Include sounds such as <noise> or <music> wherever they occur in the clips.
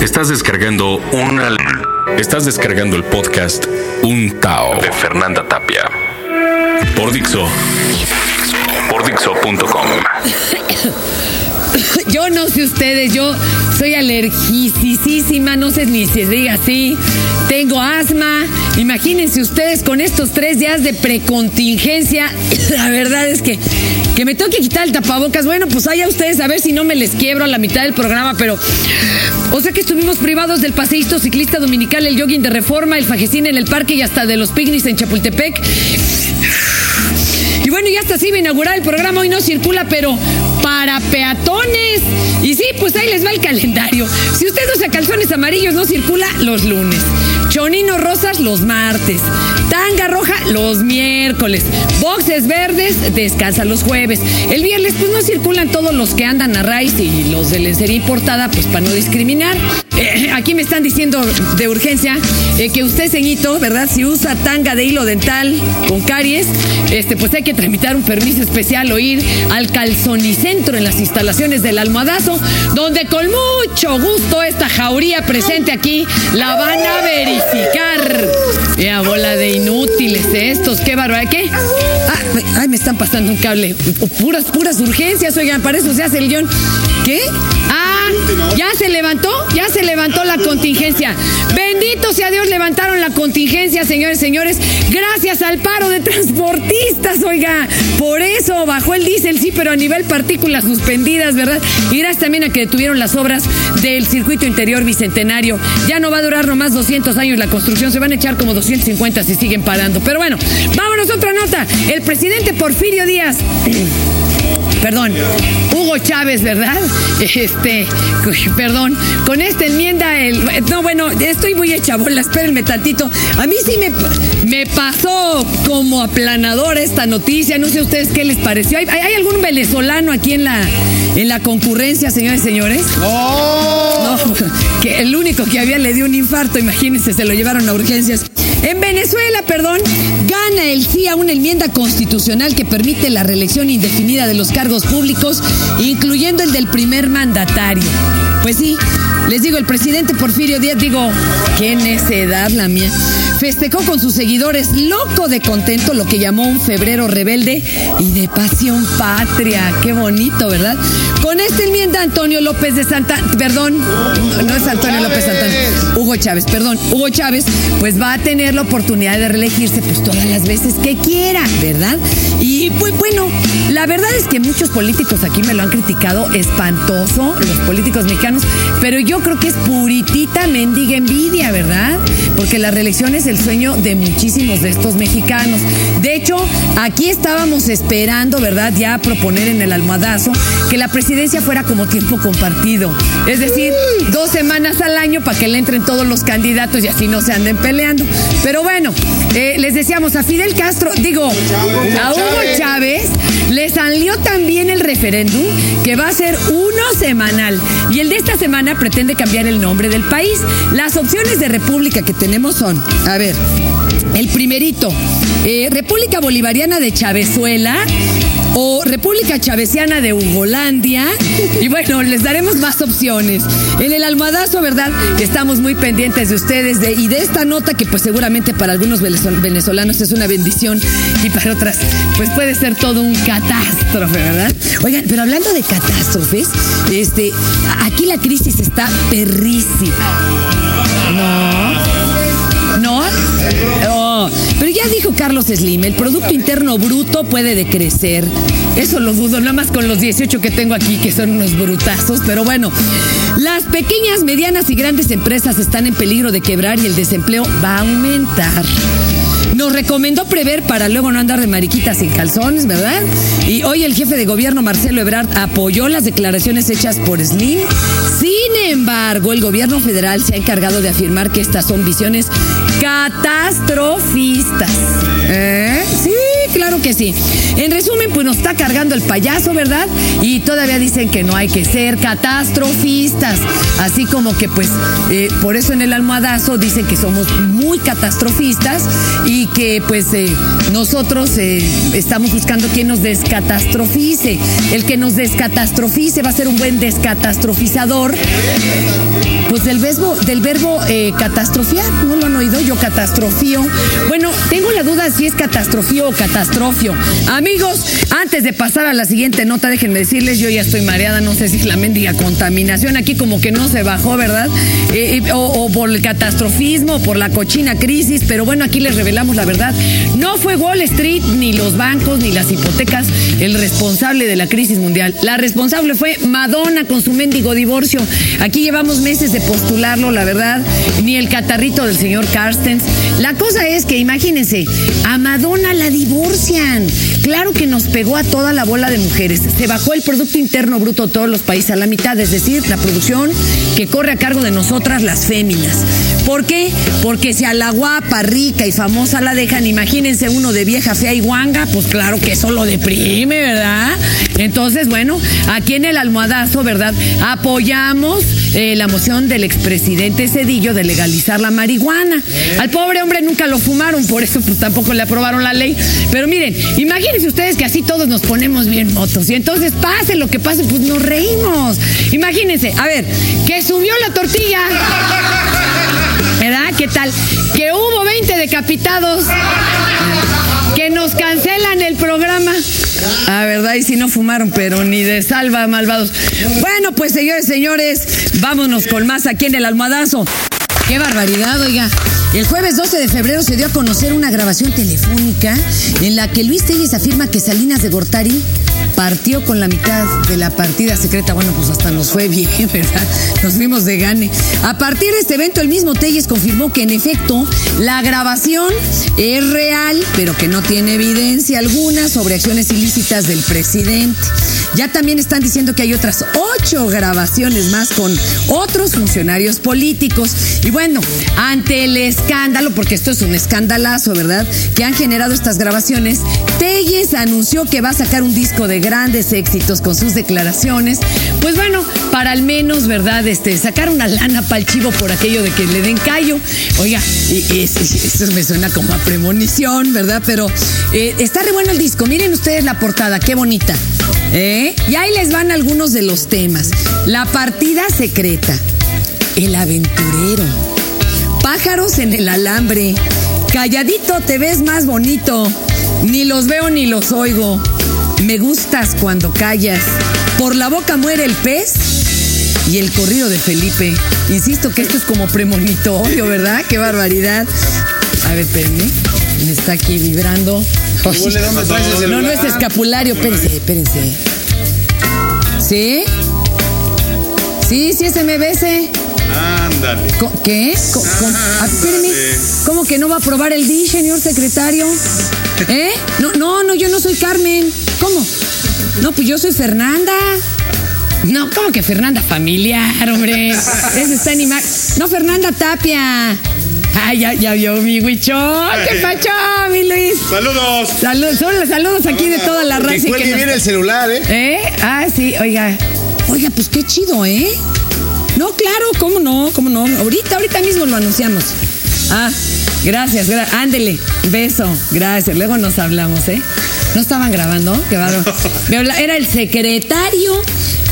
Estás descargando una. Estás descargando el podcast Un Tao de Fernanda Tapia. Por Dixo. Por Dixo.com. <coughs> <coughs> Yo no sé ustedes, yo soy alergicísima, no sé ni si se diga así. Tengo asma. Imagínense ustedes con estos tres días de precontingencia. <coughs> La verdad es que, que me tengo que quitar el tapabocas. Bueno, pues allá ustedes a ver si no me les quiebro a la mitad del programa, pero. O sea que estuvimos privados del paseísto ciclista dominical, el jogging de reforma, el fajecín en el parque y hasta de los picnics en Chapultepec. Y bueno, ya hasta así va a inaugurar el programa. Hoy no circula, pero para peatones. Y sí, pues ahí les va el calendario. Si usted usa calzones amarillos, no circula los lunes. Chonino rosas los martes. Tanga roja los miércoles. Boxes verdes descansa los jueves. El viernes pues no circulan todos los que andan a raíz y los de lencería importada pues para no discriminar. Eh, aquí me están diciendo de urgencia eh, que usted, ceñito, ¿verdad? Si usa tanga de hilo dental con caries, este, pues hay que tramitar un permiso especial o ir al calzonicentro en las instalaciones del almohadazo, donde con mucho gusto esta jauría presente aquí la van a verificar. Mira, bola de inútiles estos, qué bárbaro. ¿Qué? Ah, ay, me están pasando un cable. Puras, puras urgencias, oigan, para eso se hace el guion. ¿Qué? Ya se levantó, ya se levantó la contingencia. Bendito sea Dios, levantaron la contingencia, señores, señores. Gracias al paro de transportistas, oiga. Por eso bajó el diésel, sí, pero a nivel partículas suspendidas, ¿verdad? Y gracias también a que detuvieron las obras del circuito interior bicentenario. Ya no va a durar nomás 200 años la construcción, se van a echar como 250 si siguen parando. Pero bueno, vámonos otra nota. El presidente Porfirio Díaz perdón, Hugo Chávez, ¿verdad? <laughs> Este, perdón, con esta enmienda, el, no, bueno, estoy muy hecha bola, espérenme tantito. A mí sí me, me pasó como aplanador esta noticia, no sé ustedes qué les pareció. ¿Hay, hay algún venezolano aquí en la, en la concurrencia, señores y señores? ¡Oh! No, <laughs> que el único que había le dio un infarto, imagínense, se lo llevaron a urgencias. En Venezuela, perdón, gana el sí a una enmienda constitucional que permite la reelección indefinida de los cargos públicos, incluyendo el del primer mandatario. Pues sí, les digo, el presidente Porfirio Díaz, digo, qué necedad la mía. Festejó con sus seguidores, loco de contento, lo que llamó un febrero rebelde y de pasión patria. Qué bonito, ¿verdad? Con esta enmienda, Antonio López de Santa. Perdón, no es Antonio López Santana. Hugo Chávez, perdón. Hugo Chávez, pues va a tener la oportunidad de reelegirse, pues todas las veces que quiera, ¿verdad? Y pues bueno, la verdad es que muchos políticos aquí me lo han criticado espantoso, los políticos mexicanos, pero yo creo que es puritita mendiga envidia, ¿verdad? Porque la reelección es el sueño de muchísimos de estos mexicanos. De hecho, aquí estábamos esperando, ¿verdad? Ya proponer en el almohadazo que la presidencia fuera como tiempo compartido. Es decir, dos semanas al año para que le entren todos los candidatos y así no se anden peleando. Pero bueno, eh, les decíamos a Fidel Castro, digo, a Hugo Chávez, le salió también el referéndum que va a ser uno semanal. Y el de esta semana pretende cambiar el nombre del país. Las opciones de república que tenemos son, a ver, el primerito, eh, República Bolivariana de Chavezuela o República Chavesiana de Ugolandia. Y bueno, les daremos más opciones. En el almohadazo, ¿verdad? Estamos muy pendientes de ustedes de, y de esta nota que pues seguramente para algunos venezol- venezolanos es una bendición y para otras pues puede ser todo un catástrofe, ¿verdad? Oigan, pero hablando de catástrofes, este, aquí la crisis está perrísima. ¿No? Ya dijo Carlos Slim, el Producto Interno Bruto puede decrecer. Eso lo dudo, nada más con los 18 que tengo aquí, que son unos brutazos. Pero bueno, las pequeñas, medianas y grandes empresas están en peligro de quebrar y el desempleo va a aumentar. Nos recomendó prever para luego no andar de mariquitas sin calzones, ¿verdad? Y hoy el jefe de gobierno, Marcelo Ebrard, apoyó las declaraciones hechas por Slim. Sin embargo, el gobierno federal se ha encargado de afirmar que estas son visiones catastrofistas. ¿Eh? Sí, claro que sí. En resumen, pues nos está cargando el payaso, ¿verdad? Y todavía dicen que no hay que ser catastrofistas. Así como que pues eh, por eso en el almohadazo dicen que somos muy catastrofistas y que pues eh, nosotros eh, estamos buscando quien nos descatastrofice. El que nos descatastrofice va a ser un buen descatastrofizador. Pues del verbo, del verbo catastrofiar, ¿no lo han oído? Yo catastrofío. Bueno, tengo la duda si es catastrofío o catastrofio. Amigos, antes de pasar a la siguiente nota, déjenme decirles, yo ya estoy mareada, no sé si la mendiga contaminación aquí como que no se bajó, ¿verdad? Eh, eh, o, por el catastrofismo, por la cochina crisis, pero bueno, aquí les revelamos la verdad. No fue Wall Street, ni los bancos, ni las hipotecas el responsable de la crisis mundial. La responsable fue Madonna con su mendigo divorcio. Aquí llevamos meses de postularlo, la verdad, ni el catarrito del señor Carstens. La cosa es que imagínense, a Madonna la divorcian. Claro que nos pegó a toda la bola de mujeres. Se bajó el Producto Interno Bruto de todos los países a la mitad, es decir, la producción que corre a cargo de nosotras las féminas. ¿Por qué? Porque si a la guapa, rica y famosa la dejan, imagínense uno de vieja, fea y guanga, pues claro que eso lo deprime, ¿verdad? Entonces, bueno, aquí en el almohadazo, ¿verdad? Apoyamos eh, la moción del expresidente Cedillo de legalizar la marihuana. Al pobre hombre nunca lo fumaron, por eso pues tampoco le aprobaron la ley. Pero miren, imagínense ustedes que así todos nos ponemos bien motos. Y entonces pase lo que pase, pues nos reímos. Imagínense, a ver, que subió la tortilla. ¿Verdad? ¿Qué tal? Que hubo 20 decapitados. Que nos cancelan el programa. Ah, ¿verdad? Y si no fumaron, pero ni de salva, malvados. Bueno, pues señores, señores, vámonos con más aquí en el almohadazo. Qué barbaridad, oiga. El jueves 12 de febrero se dio a conocer una grabación telefónica en la que Luis Telles afirma que Salinas de Gortari partió con la mitad de la partida secreta. Bueno, pues hasta nos fue bien, <laughs> ¿verdad? Nos fuimos de gane. A partir de este evento, el mismo Telles confirmó que en efecto la grabación es real, pero que no tiene evidencia alguna sobre acciones ilícitas del presidente. Ya también están diciendo que hay otras ocho grabaciones más con otros funcionarios políticos. Y bueno, ante el escándalo, porque esto es un escandalazo, ¿verdad? Que han generado estas grabaciones, Telles anunció que va a sacar un disco de grandes éxitos con sus declaraciones. Pues bueno, para al menos, ¿verdad? Este, sacar una lana para el chivo por aquello de que le den callo. Oiga, esto me suena como a premonición, ¿verdad? Pero eh, está re bueno el disco. Miren ustedes la portada, qué bonita. ¿Eh? Y ahí les van algunos de los temas. La partida secreta. El aventurero. Pájaros en el alambre. Calladito te ves más bonito. Ni los veo ni los oigo. Me gustas cuando callas. Por la boca muere el pez. Y el corrido de Felipe. Insisto que esto es como premonitorio, ¿verdad? Qué barbaridad. A ver, espérenme. Me está aquí vibrando. No, no es escapulario. Espérense, espérense. ¿Sí? Sí, sí es MBS. Ándale. ¿Qué? Ah. ¿Cómo que no va a aprobar el D, señor secretario? ¿Eh? No, no, no, yo no soy Carmen. ¿Cómo? No, pues yo soy Fernanda. No, ¿cómo que Fernanda familiar, hombre? <laughs> Ese está animal. No, Fernanda Tapia. Ay, ya, ya vio mi huichón. ¿Qué pacho, mi Luis? Saludos. Saludos, son los saludos aquí de toda la raza. Que cuelgue bien el celular, ¿eh? ¿Eh? Ah, sí, oiga. Oiga, pues qué chido, ¿eh? No, claro, ¿cómo no? ¿Cómo no? Ahorita, ahorita mismo lo anunciamos. Ah, gracias, gracias. Ándele, beso, gracias. Luego nos hablamos, ¿eh? ¿No estaban grabando? Qué Era el secretario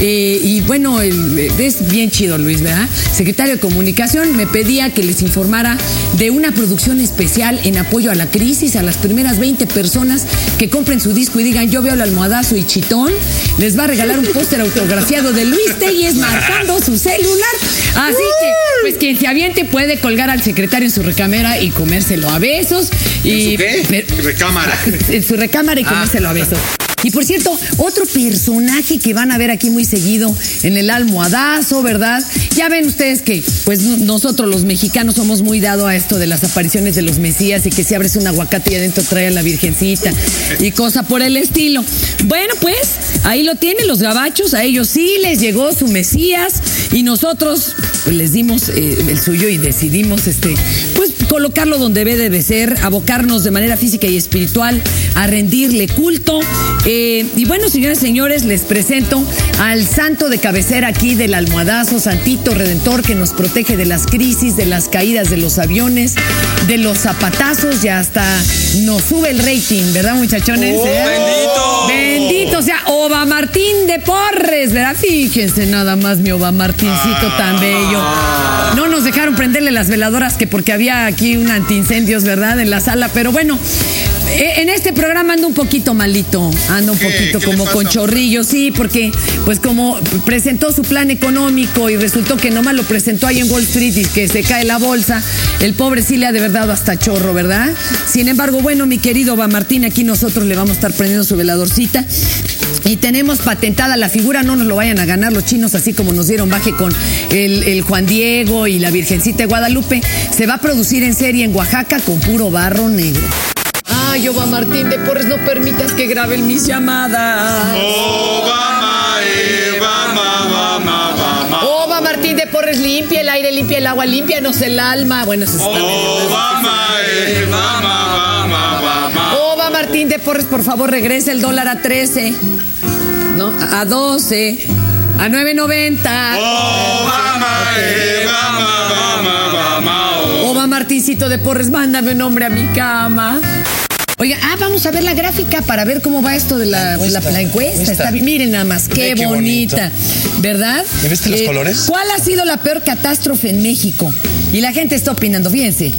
eh, y bueno, es bien chido Luis, ¿verdad? Secretario de Comunicación me pedía que les informara de una producción especial en apoyo a la crisis, a las primeras 20 personas que compren su disco y digan yo veo el almohadazo y chitón, les va a regalar un póster autografiado de Luis Telles marcando su celular. Así que, pues quien se aviente puede colgar al secretario en su recámara y comérselo a besos. Y, ¿En su qué? recámara. <laughs> En su recámara y. comérselo a besos. Y por cierto, otro personaje que van a ver aquí muy seguido en el almohadazo, ¿verdad? Ya ven ustedes que, pues nosotros los mexicanos somos muy dados a esto de las apariciones de los mesías y que si abres un aguacate y adentro trae a la virgencita y cosa por el estilo. Bueno, pues ahí lo tienen los gabachos, a ellos sí les llegó su mesías y nosotros les dimos eh, el suyo y decidimos, este, pues colocarlo donde debe de ser, abocarnos de manera física y espiritual a rendirle culto. Eh, y bueno, señores y señores, les presento al santo de cabecera aquí del almohadazo, Santito Redentor, que nos protege de las crisis, de las caídas de los aviones, de los zapatazos y hasta nos sube el rating, ¿verdad, muchachones? Oh, ¿Eh? bendito. Oba Martín de Porres, ¿verdad? Fíjense nada más mi Oba Martincito tan bello. No nos dejaron prenderle las veladoras que porque había aquí un antiincendios, ¿verdad? En la sala, pero bueno. eh, En este programa ando un poquito malito, ando un poquito ¿Qué como con chorrillo, sí, porque pues como presentó su plan económico y resultó que nomás lo presentó ahí en Wall Street y que se cae la bolsa, el pobre sí le ha de verdad hasta chorro, ¿verdad? Sin embargo, bueno, mi querido Oba Martín, aquí nosotros le vamos a estar prendiendo su veladorcita. Y tenemos patentada la figura, no nos lo vayan a ganar los chinos, así como nos dieron baje con el, el Juan Diego y la Virgencita de Guadalupe. Se va a producir en serie en Oaxaca con puro barro negro. Ay, Oba Martín de Porres, no permitas que graben mis llamadas. Obama, Obama, Obama, Obama. Oba Martín de Porres, limpia el aire, limpia el agua, límpianos el alma. Bueno, eso está Obama, Obama, Obama, Obama. Oba Martín de Porres, por favor, regrese el dólar a 13. No, a 12. A 9.90. Obama, Obama, Obama, Obama. Oba Martincito de Porres, mándame un hombre a mi cama. Oiga, ah, vamos a ver la gráfica para ver cómo va esto de la, La encuesta, la- la encuesta. Está. Miren nada más, qué, bonita, ¿verdad? Eh, ¿Y viste los colores? ¿Cuál ha sido la peor catástrofe en México? Y la gente está opinando, fíjense.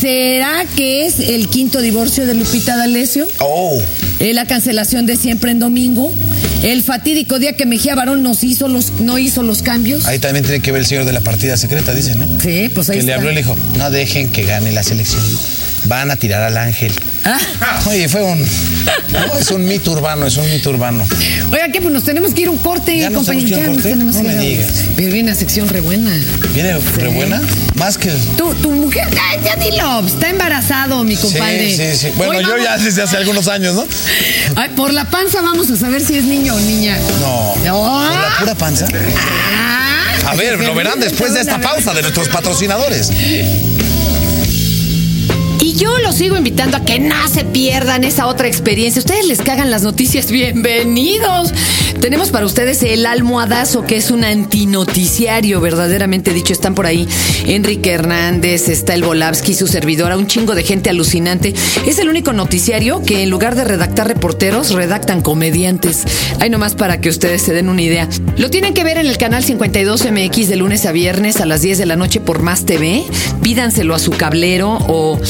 ¿Será que es el quinto divorcio de Lupita D'Alessio? Oh, Eh, la cancelación de siempre en domingo. El fatídico día que Mejía Barón nos hizo los, no hizo los cambios. ahí también tiene que ver el señor de la partida secreta, dice, ¿no? Sí, pues ahí que le habló y le dijo, no dejen que gane la selección. Van a tirar al ángel. Ah. Oye, fue un... No, es un mito urbano, es un mito urbano. Oiga, ¿qué? Pues nos tenemos que ir a un corte, ¿Ya compañero. a Ya nos tenemos No que me ir a- digas. Pero viene una sección re buena. ¿Viene re buena? Más que... Tu, tu mujer, ay, ya dilo, está embarazado, mi compadre. Sí, sí, sí. Bueno, Hoy yo vamos- ya desde hace algunos años, ¿no? Ay, por la panza vamos a saber si es niño o niña. No. No. ¿Con la pura panza? Ah, A ver, lo verán después de esta pausa de nuestros patrocinadores. Yo los sigo invitando a que no se pierdan esa otra experiencia. Ustedes les cagan las noticias, <laughs> bienvenidos. Tenemos para ustedes el almohadazo, que es un antinoticiario, verdaderamente dicho. Están por ahí Enrique Hernández, está el Volavsky, su servidora, un chingo de gente alucinante. Es el único noticiario que en lugar de redactar reporteros, redactan comediantes. Hay nomás para que ustedes se den una idea. Lo tienen que ver en el canal 52MX de lunes a viernes a las 10 de la noche por Más TV. Pídanselo a su cablero o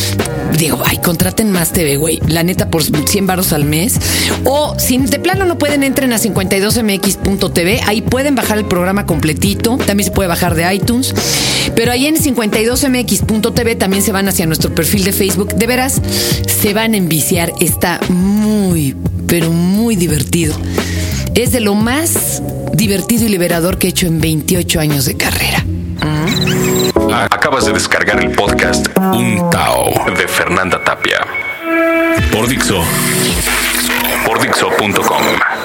digo, ay, contraten Más TV, güey. La neta por 100 varos al mes. O si de plano no pueden, entren a 52mx.tv. Ahí pueden bajar el programa completito. También se puede bajar de iTunes. Pero ahí en 52mx.tv también se van hacia nuestro perfil de Facebook. De veras, se van a enviciar. Está muy, pero muy divertido. Es de lo más divertido y liberador que he hecho en 28 años de carrera. Acabas de descargar el podcast Un Tao de Fernanda Tapia. Por Dixo. Por Dixo.com.